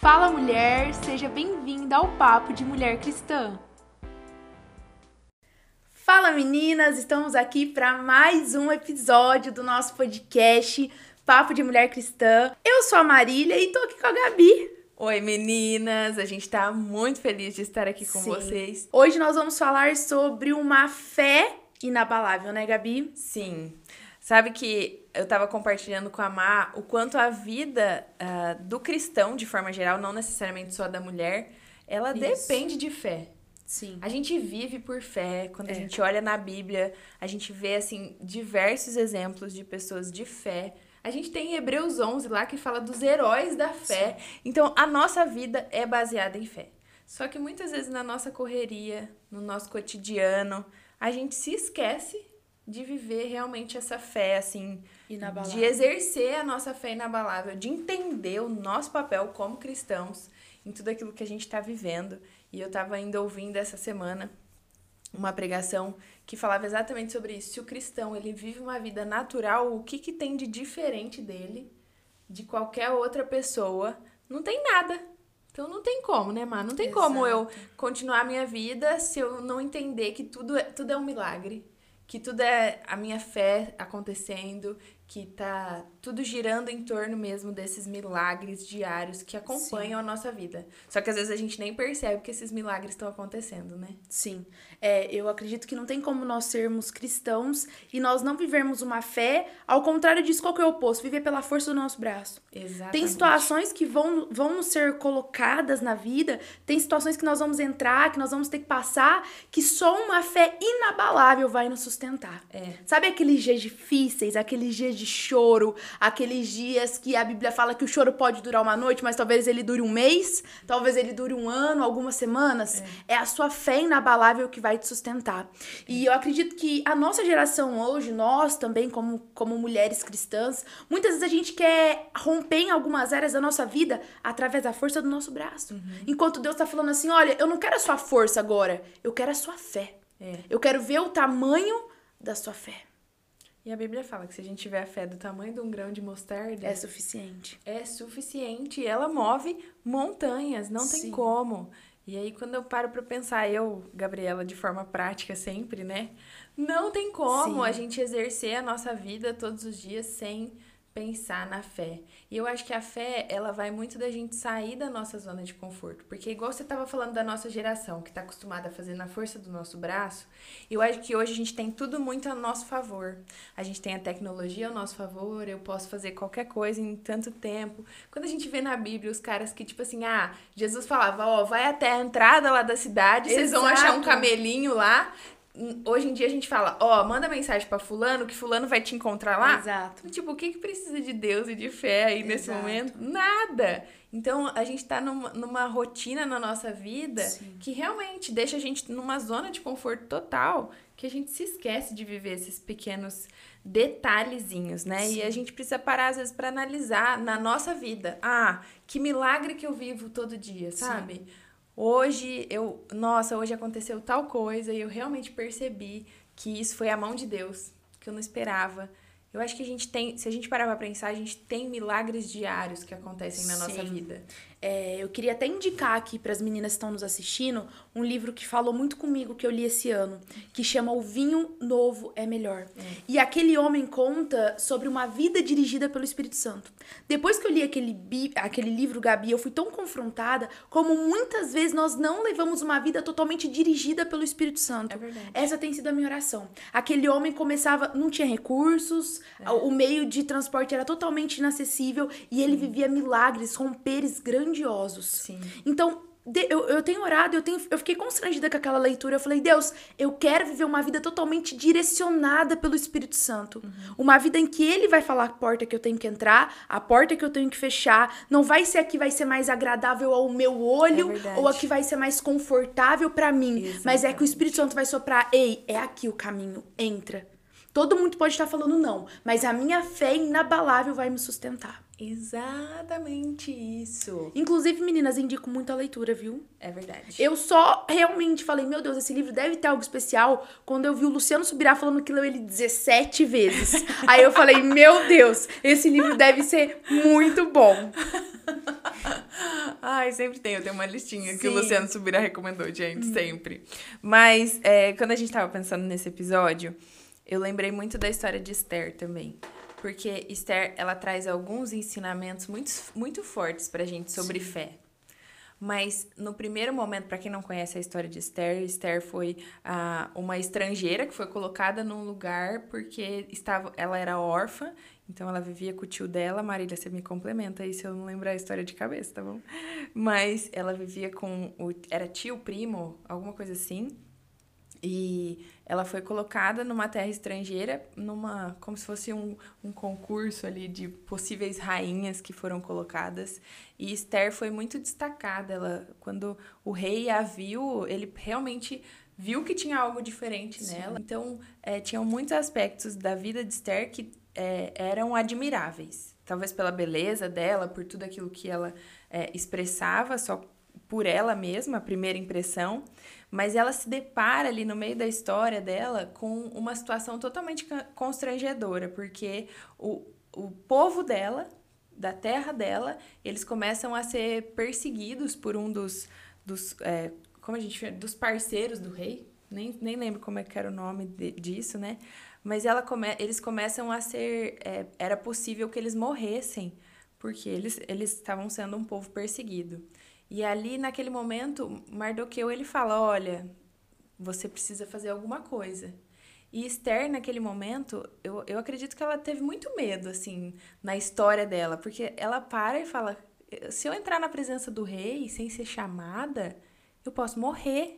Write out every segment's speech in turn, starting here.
Fala mulher, seja bem-vinda ao Papo de Mulher Cristã. Fala meninas, estamos aqui para mais um episódio do nosso podcast Papo de Mulher Cristã. Eu sou a Marília e tô aqui com a Gabi. Oi meninas, a gente tá muito feliz de estar aqui com Sim. vocês. Hoje nós vamos falar sobre uma fé inabalável, né, Gabi? Sim. Sabe que eu estava compartilhando com a Má o quanto a vida uh, do cristão, de forma geral, não necessariamente só da mulher, ela Isso. depende de fé. Sim. A gente vive por fé. Quando é. a gente olha na Bíblia, a gente vê, assim, diversos exemplos de pessoas de fé. A gente tem Hebreus 11 lá que fala dos heróis da fé. Sim. Então, a nossa vida é baseada em fé. Só que muitas vezes na nossa correria, no nosso cotidiano, a gente se esquece de viver realmente essa fé, assim, inabalável. de exercer a nossa fé inabalável, de entender o nosso papel como cristãos em tudo aquilo que a gente está vivendo. E eu estava ainda ouvindo essa semana uma pregação que falava exatamente sobre isso. Se o cristão ele vive uma vida natural, o que, que tem de diferente dele, de qualquer outra pessoa? Não tem nada. Então não tem como, né, Má? Não tem Exato. como eu continuar a minha vida se eu não entender que tudo é, tudo é um milagre que tudo é a minha fé acontecendo, que tá tudo girando em torno mesmo desses milagres diários que acompanham Sim. a nossa vida. Só que às vezes a gente nem percebe que esses milagres estão acontecendo, né? Sim. É, eu acredito que não tem como nós sermos cristãos e nós não vivermos uma fé, ao contrário disso, qual que é o oposto? Viver pela força do nosso braço. Exatamente. Tem situações que vão, vão ser colocadas na vida, tem situações que nós vamos entrar, que nós vamos ter que passar, que só uma fé inabalável vai nos sustentar. É. Sabe aqueles dias difíceis, aqueles dias de choro, aqueles dias que a Bíblia fala que o choro pode durar uma noite, mas talvez ele dure um mês, talvez ele dure um ano, algumas semanas. É, é a sua fé inabalável que vai te sustentar. E eu acredito que a nossa geração hoje, nós também, como, como mulheres cristãs, muitas vezes a gente quer romper em algumas áreas da nossa vida através da força do nosso braço. Uhum. Enquanto Deus está falando assim: olha, eu não quero a sua força agora, eu quero a sua fé. É. Eu quero ver o tamanho da sua fé. E a Bíblia fala que se a gente tiver a fé do tamanho de um grão de mostarda. É suficiente. É suficiente. Ela move montanhas, não Sim. tem como. E aí, quando eu paro pra pensar, eu, Gabriela, de forma prática sempre, né? Não tem como Sim. a gente exercer a nossa vida todos os dias sem pensar na fé. E eu acho que a fé, ela vai muito da gente sair da nossa zona de conforto. Porque, igual você estava falando da nossa geração, que está acostumada a fazer na força do nosso braço, eu acho que hoje a gente tem tudo muito a nosso favor. A gente tem a tecnologia ao nosso favor, eu posso fazer qualquer coisa em tanto tempo. Quando a gente vê na Bíblia os caras que, tipo assim, ah, Jesus falava, ó, vai até a entrada lá da cidade, Exato. vocês vão achar um camelinho lá, hoje em dia a gente fala, ó, oh, manda mensagem para fulano que fulano vai te encontrar lá. Exato. Tipo, o que que precisa de Deus e de fé aí Exato. nesse momento? Nada. Então, a gente tá numa, numa rotina na nossa vida Sim. que realmente deixa a gente numa zona de conforto total, que a gente se esquece de viver esses pequenos detalhezinhos, né? Sim. E a gente precisa parar às vezes para analisar na nossa vida. Ah, que milagre que eu vivo todo dia, sabe? Sim hoje eu, nossa, hoje aconteceu tal coisa e eu realmente percebi que isso foi a mão de Deus, que eu não esperava. Eu acho que a gente tem, se a gente parar pra pensar, a gente tem milagres diários que acontecem na Sim. nossa vida. É, eu queria até indicar aqui para as meninas que estão nos assistindo um livro que falou muito comigo que eu li esse ano, que chama O Vinho Novo é Melhor. É. E aquele homem conta sobre uma vida dirigida pelo Espírito Santo. Depois que eu li aquele, aquele livro, Gabi, eu fui tão confrontada como muitas vezes nós não levamos uma vida totalmente dirigida pelo Espírito Santo. É verdade. Essa tem sido a minha oração. Aquele homem começava, não tinha recursos, é. o meio de transporte era totalmente inacessível e ele vivia milagres, romperes grandes grandiosos. Sim. Então, eu, eu tenho orado, eu, tenho, eu fiquei constrangida com aquela leitura. Eu falei, Deus, eu quero viver uma vida totalmente direcionada pelo Espírito Santo. Uhum. Uma vida em que Ele vai falar a porta que eu tenho que entrar, a porta que eu tenho que fechar. Não vai ser a que vai ser mais agradável ao meu olho é ou a que vai ser mais confortável para mim. Exatamente. Mas é que o Espírito Santo vai soprar, ei, é aqui o caminho, entra. Todo mundo pode estar falando não, mas a minha fé inabalável vai me sustentar. Exatamente isso. Inclusive, meninas, indico muito a leitura, viu? É verdade. Eu só realmente falei, meu Deus, esse livro deve ter algo especial quando eu vi o Luciano Subirá falando que leu ele 17 vezes. Aí eu falei, meu Deus, esse livro deve ser muito bom. Ai, sempre tem. Eu tenho uma listinha Sim. que o Luciano Subirá recomendou, gente, hum. sempre. Mas, é, quando a gente tava pensando nesse episódio, eu lembrei muito da história de Esther também. Porque Esther, ela traz alguns ensinamentos muito, muito fortes pra gente sobre Sim. fé. Mas no primeiro momento, para quem não conhece a história de Esther, Esther foi ah, uma estrangeira que foi colocada num lugar porque estava, ela era órfã, então ela vivia com o tio dela. Marília, você me complementa aí se eu não lembrar a história de cabeça, tá bom? Mas ela vivia com o. Era tio, primo, alguma coisa assim. E ela foi colocada numa terra estrangeira, numa como se fosse um, um concurso ali de possíveis rainhas que foram colocadas. E Esther foi muito destacada. Ela, quando o rei a viu, ele realmente viu que tinha algo diferente Sim. nela. Então, é, tinham muitos aspectos da vida de Esther que é, eram admiráveis. Talvez pela beleza dela, por tudo aquilo que ela é, expressava, só por ela mesma, a primeira impressão mas ela se depara ali no meio da história dela com uma situação totalmente constrangedora, porque o, o povo dela, da terra dela, eles começam a ser perseguidos por um dos, dos é, como a gente dos parceiros do rei, nem, nem lembro como é que era o nome de, disso, né? Mas ela come, eles começam a ser, é, era possível que eles morressem, porque eles, eles estavam sendo um povo perseguido. E ali, naquele momento, Mardoqueu, ele fala, olha, você precisa fazer alguma coisa. E Esther, naquele momento, eu, eu acredito que ela teve muito medo, assim, na história dela, porque ela para e fala: se eu entrar na presença do rei sem ser chamada, eu posso morrer.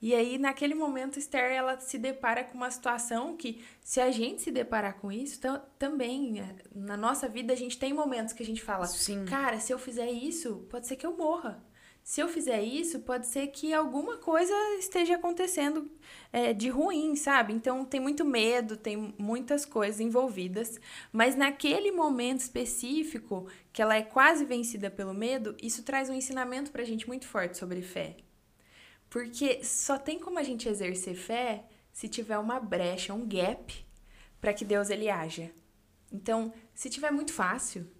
E aí, naquele momento, Esther ela se depara com uma situação que, se a gente se deparar com isso, também, é, na nossa vida, a gente tem momentos que a gente fala: Sim. cara, se eu fizer isso, pode ser que eu morra. Se eu fizer isso, pode ser que alguma coisa esteja acontecendo é, de ruim, sabe? Então, tem muito medo, tem muitas coisas envolvidas. Mas naquele momento específico, que ela é quase vencida pelo medo, isso traz um ensinamento pra gente muito forte sobre fé. Porque só tem como a gente exercer fé se tiver uma brecha, um gap, para que Deus ele haja. Então, se tiver muito fácil,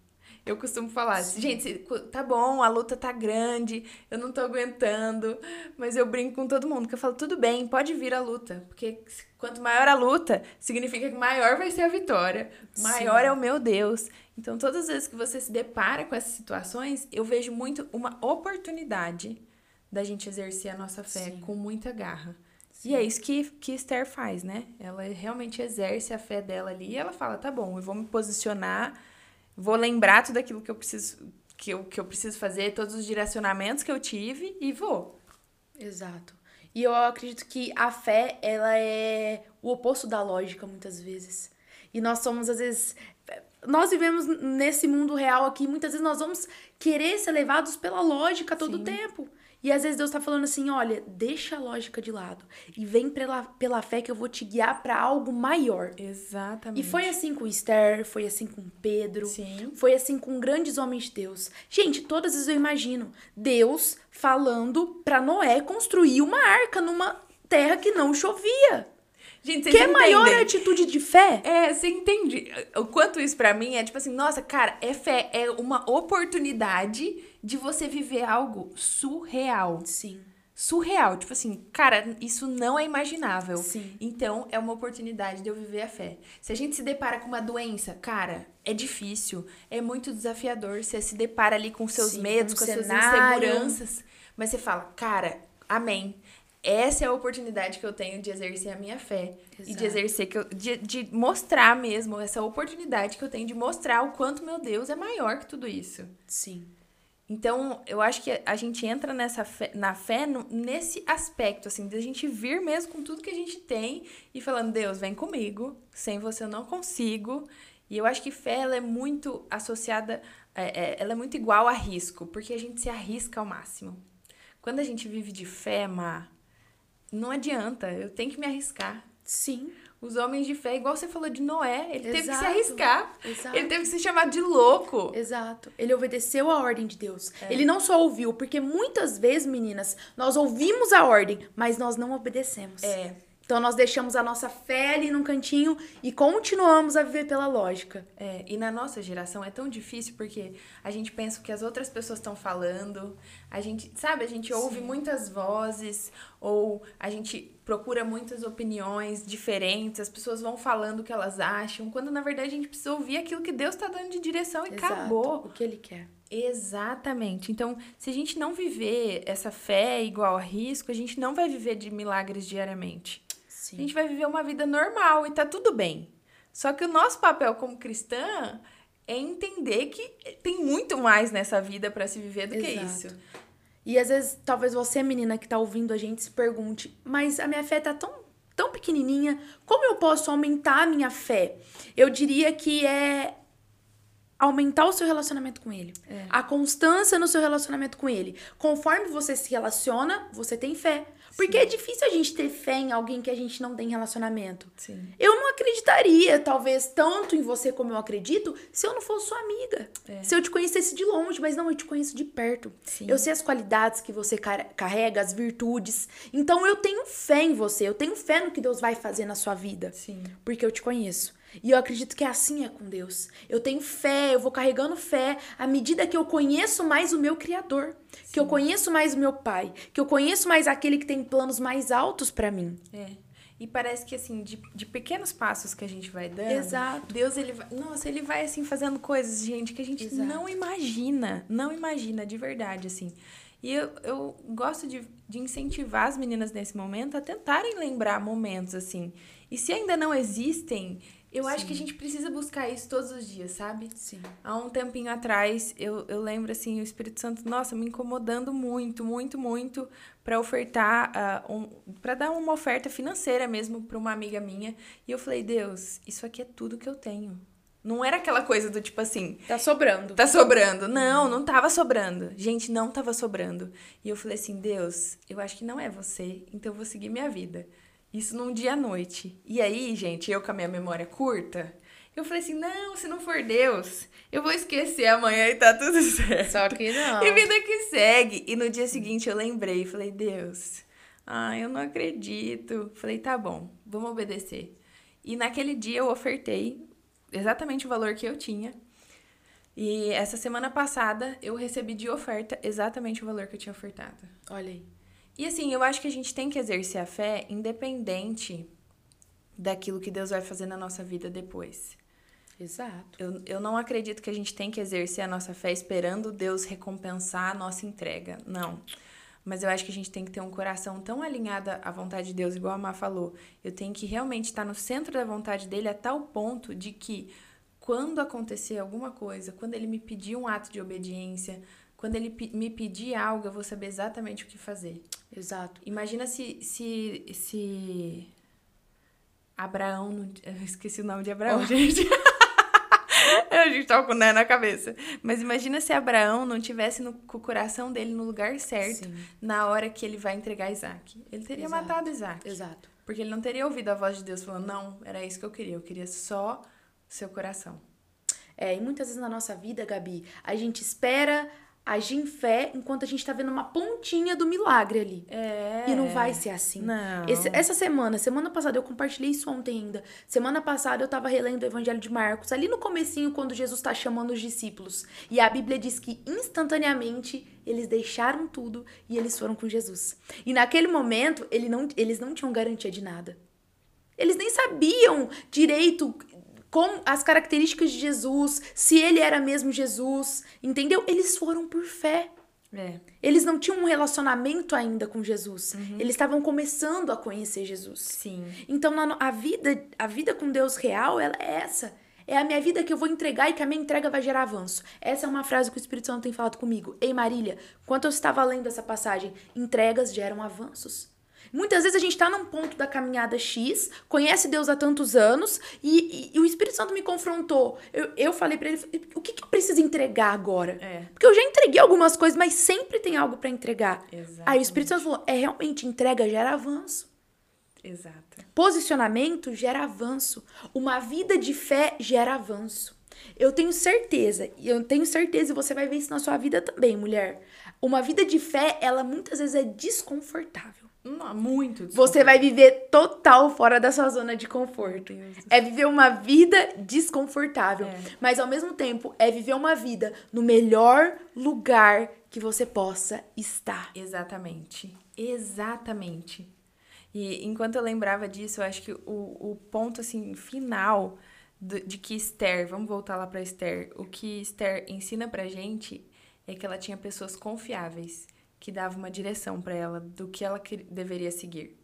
eu costumo falar, Sim. gente, tá bom, a luta tá grande, eu não tô aguentando, mas eu brinco com todo mundo, que eu falo, tudo bem, pode vir a luta, porque quanto maior a luta, significa que maior vai ser a vitória, maior Sim. é o meu Deus. Então, todas as vezes que você se depara com essas situações, eu vejo muito uma oportunidade da gente exercer a nossa fé Sim. com muita garra. Sim. E é isso que, que Esther faz, né? Ela realmente exerce a fé dela ali e ela fala: tá bom, eu vou me posicionar, vou lembrar tudo aquilo que eu preciso, que eu, que eu preciso fazer, todos os direcionamentos que eu tive e vou. Exato. E eu acredito que a fé, ela é o oposto da lógica, muitas vezes. E nós somos, às vezes. Nós vivemos nesse mundo real aqui, muitas vezes nós vamos querer ser levados pela lógica todo o tempo. E às vezes Deus tá falando assim: olha, deixa a lógica de lado e vem pela, pela fé que eu vou te guiar para algo maior. Exatamente. E foi assim com Esther, foi assim com Pedro, Sim. foi assim com grandes homens de Deus. Gente, todas as eu imagino Deus falando para Noé construir uma arca numa terra que não chovia. Gente, que é maior atitude de fé? É, você entende o quanto isso para mim é tipo assim, nossa, cara, é fé, é uma oportunidade de você viver algo surreal. Sim. Surreal, tipo assim, cara, isso não é imaginável. Sim. Então, é uma oportunidade de eu viver a fé. Se a gente se depara com uma doença, cara, é difícil, é muito desafiador. Você se depara ali com seus Sim, medos, com, com suas inseguranças. Mas você fala, cara, amém essa é a oportunidade que eu tenho de exercer a minha fé. Exato. E de exercer, que eu, de, de mostrar mesmo, essa oportunidade que eu tenho de mostrar o quanto meu Deus é maior que tudo isso. Sim. Então, eu acho que a gente entra nessa fé, na fé no, nesse aspecto, assim, de a gente vir mesmo com tudo que a gente tem e falando, Deus, vem comigo, sem você eu não consigo. E eu acho que fé, ela é muito associada, é, é, ela é muito igual a risco, porque a gente se arrisca ao máximo. Quando a gente vive de fé, Mar, não adianta, eu tenho que me arriscar. Sim. Os homens de fé, igual você falou de Noé, ele Exato. teve que se arriscar. Exato. Ele teve que ser chamado de louco. Exato. Ele obedeceu a ordem de Deus. É. Ele não só ouviu, porque muitas vezes, meninas, nós ouvimos a ordem, mas nós não obedecemos. É. Então nós deixamos a nossa fé ali num cantinho e continuamos a viver pela lógica. É, e na nossa geração é tão difícil porque a gente pensa o que as outras pessoas estão falando, a gente, sabe, a gente ouve Sim. muitas vozes ou a gente procura muitas opiniões diferentes, as pessoas vão falando o que elas acham, quando na verdade a gente precisa ouvir aquilo que Deus está dando de direção e Exato, acabou. O que ele quer. Exatamente. Então, se a gente não viver essa fé igual a risco, a gente não vai viver de milagres diariamente. Sim. A gente vai viver uma vida normal e tá tudo bem. Só que o nosso papel como cristã é entender que tem muito mais nessa vida para se viver do Exato. que isso. E às vezes, talvez você, menina que tá ouvindo a gente, se pergunte: mas a minha fé tá tão, tão pequenininha, como eu posso aumentar a minha fé? Eu diria que é aumentar o seu relacionamento com ele. É. A constância no seu relacionamento com ele. Conforme você se relaciona, você tem fé. Porque Sim. é difícil a gente ter fé em alguém que a gente não tem relacionamento. Sim. Eu não acreditaria, talvez, tanto em você como eu acredito, se eu não fosse sua amiga. É. Se eu te conhecesse de longe, mas não, eu te conheço de perto. Sim. Eu sei as qualidades que você carrega, as virtudes. Então eu tenho fé em você, eu tenho fé no que Deus vai fazer na sua vida. Sim. Porque eu te conheço. E eu acredito que assim é com Deus. Eu tenho fé, eu vou carregando fé à medida que eu conheço mais o meu Criador, Sim. que eu conheço mais o meu Pai, que eu conheço mais aquele que tem planos mais altos para mim. É. E parece que assim, de, de pequenos passos que a gente vai dando, Exato. Deus ele vai, nossa, ele vai assim fazendo coisas, gente, que a gente Exato. não imagina, não imagina de verdade assim. E eu, eu gosto de, de incentivar as meninas nesse momento a tentarem lembrar momentos assim. E se ainda não existem, eu Sim. acho que a gente precisa buscar isso todos os dias, sabe? Sim. Há um tempinho atrás, eu, eu lembro, assim, o Espírito Santo, nossa, me incomodando muito, muito, muito para ofertar, uh, um, para dar uma oferta financeira mesmo para uma amiga minha. E eu falei, Deus, isso aqui é tudo que eu tenho. Não era aquela coisa do tipo assim. Tá sobrando. Tá sobrando. Não, não tava sobrando. Gente, não tava sobrando. E eu falei assim: Deus, eu acho que não é você, então eu vou seguir minha vida. Isso num dia à noite. E aí, gente, eu com a minha memória curta, eu falei assim: não, se não for Deus, eu vou esquecer amanhã e tá tudo certo. Só que não. E vida que segue. E no dia seguinte eu lembrei, falei: Deus, ah, eu não acredito. Falei: tá bom, vamos obedecer. E naquele dia eu ofertei exatamente o valor que eu tinha. E essa semana passada eu recebi de oferta exatamente o valor que eu tinha ofertado. Olha aí. E assim, eu acho que a gente tem que exercer a fé independente daquilo que Deus vai fazer na nossa vida depois. Exato. Eu, eu não acredito que a gente tem que exercer a nossa fé esperando Deus recompensar a nossa entrega. Não. Mas eu acho que a gente tem que ter um coração tão alinhado à vontade de Deus, igual a Má falou. Eu tenho que realmente estar no centro da vontade dele a tal ponto de que quando acontecer alguma coisa, quando ele me pedir um ato de obediência, quando ele me pedir algo, eu vou saber exatamente o que fazer. Exato. Imagina se, se, se Abraão. Não... Eu esqueci o nome de Abraão, oh. gente. a gente tava com o né na cabeça. Mas imagina se Abraão não tivesse no, com o coração dele no lugar certo Sim. na hora que ele vai entregar Isaac. Ele teria Exato. matado Isaac. Exato. Porque ele não teria ouvido a voz de Deus falando, não, era isso que eu queria. Eu queria só seu coração. É, e muitas vezes na nossa vida, Gabi, a gente espera agir em fé enquanto a gente tá vendo uma pontinha do milagre ali. É. E não vai ser assim. Não. Esse, essa semana, semana passada, eu compartilhei isso ontem ainda. Semana passada eu tava relendo o Evangelho de Marcos, ali no comecinho, quando Jesus tá chamando os discípulos. E a Bíblia diz que instantaneamente eles deixaram tudo e eles foram com Jesus. E naquele momento, ele não, eles não tinham garantia de nada. Eles nem sabiam direito com as características de Jesus, se ele era mesmo Jesus, entendeu? Eles foram por fé. É. Eles não tinham um relacionamento ainda com Jesus. Uhum. Eles estavam começando a conhecer Jesus. Sim. Então a vida, a vida com Deus real, ela é essa. É a minha vida que eu vou entregar e que a minha entrega vai gerar avanço. Essa é uma frase que o Espírito Santo tem falado comigo. Ei, Marília, enquanto eu estava lendo essa passagem, entregas geram avanços. Muitas vezes a gente está num ponto da caminhada X, conhece Deus há tantos anos, e, e, e o Espírito Santo me confrontou. Eu, eu falei para ele: o que, que eu preciso entregar agora? É. Porque eu já entreguei algumas coisas, mas sempre tem algo para entregar. Exatamente. Aí o Espírito Santo falou: é realmente, entrega gera avanço. Exato. Posicionamento gera avanço. Uma vida de fé gera avanço. Eu tenho certeza, e eu tenho certeza, e você vai ver isso na sua vida também, mulher. Uma vida de fé, ela muitas vezes é desconfortável. Não, muito. Você vai viver total fora da sua zona de conforto. É viver uma vida desconfortável. É. Mas ao mesmo tempo, é viver uma vida no melhor lugar que você possa estar. Exatamente. Exatamente. E enquanto eu lembrava disso, eu acho que o, o ponto assim final de, de que Esther, vamos voltar lá para Esther, o que Esther ensina pra gente é que ela tinha pessoas confiáveis que dava uma direção para ela do que ela que deveria seguir.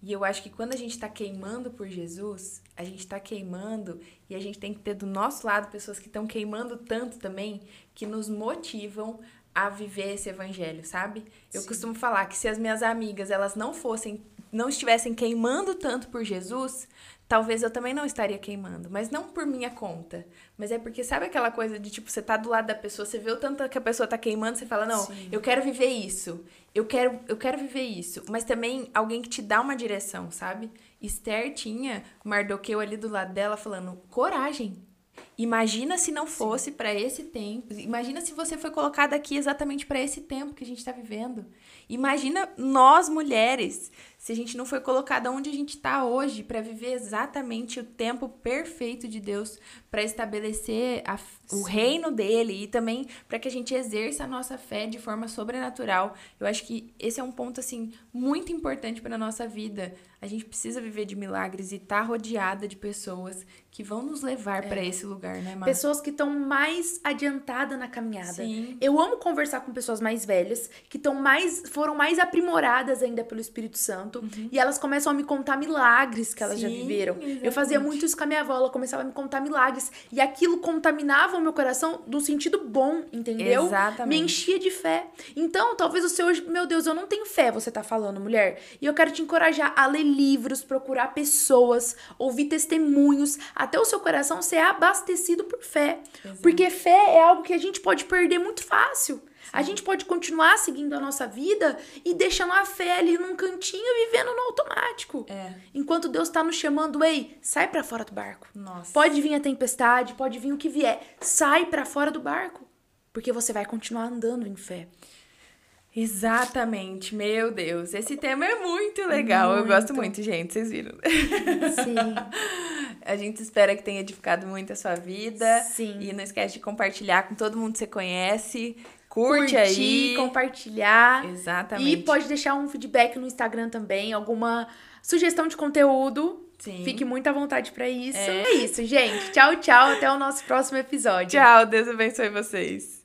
E eu acho que quando a gente está queimando por Jesus, a gente está queimando e a gente tem que ter do nosso lado pessoas que estão queimando tanto também que nos motivam a viver esse evangelho, sabe? Eu Sim. costumo falar que se as minhas amigas elas não fossem, não estivessem queimando tanto por Jesus, talvez eu também não estaria queimando, mas não por minha conta, mas é porque sabe aquela coisa de tipo você tá do lado da pessoa, você vê o tanto que a pessoa tá queimando, você fala: "Não, Sim. eu quero viver isso. Eu quero eu quero viver isso". Mas também alguém que te dá uma direção, sabe? Esther tinha Mardoqueu ali do lado dela falando: "Coragem, Imagina se não fosse para esse tempo. Imagina se você foi colocada aqui exatamente para esse tempo que a gente está vivendo. Imagina nós mulheres, se a gente não foi colocada onde a gente está hoje para viver exatamente o tempo perfeito de Deus para estabelecer a, o reino dele e também para que a gente exerça a nossa fé de forma sobrenatural. Eu acho que esse é um ponto assim muito importante para nossa vida. A gente precisa viver de milagres e estar tá rodeada de pessoas que vão nos levar é. para esse lugar, né, Mar? Pessoas que estão mais adiantadas na caminhada. Sim. Eu amo conversar com pessoas mais velhas, que estão mais foram mais aprimoradas ainda pelo Espírito Santo, uhum. e elas começam a me contar milagres que elas Sim, já viveram. Exatamente. Eu fazia muito isso com a minha avó, ela começava a me contar milagres, e aquilo contaminava o meu coração do sentido bom, entendeu? Exatamente. Me enchia de fé. Então, talvez o seu, meu Deus, eu não tenho fé, você tá falando, mulher, e eu quero te encorajar a ler livros, procurar pessoas, ouvir testemunhos, até o seu coração ser abastecido por fé. Exato. Porque fé é algo que a gente pode perder muito fácil. A gente pode continuar seguindo a nossa vida e deixando a fé ali num cantinho vivendo no automático. É. Enquanto Deus está nos chamando, ei, sai para fora do barco. Nossa. Pode vir a tempestade, pode vir o que vier. Sai para fora do barco. Porque você vai continuar andando em fé. Exatamente, meu Deus. Esse tema é muito legal. Muito. Eu gosto muito, gente. Vocês viram? Sim. a gente espera que tenha edificado muito a sua vida. Sim. E não esquece de compartilhar com todo mundo que você conhece. Curte Curtir, aí. compartilhar. Exatamente. E pode deixar um feedback no Instagram também, alguma sugestão de conteúdo. Sim. Fique muito à vontade para isso. É. é isso, gente. Tchau, tchau. Até o nosso próximo episódio. Tchau. Deus abençoe vocês.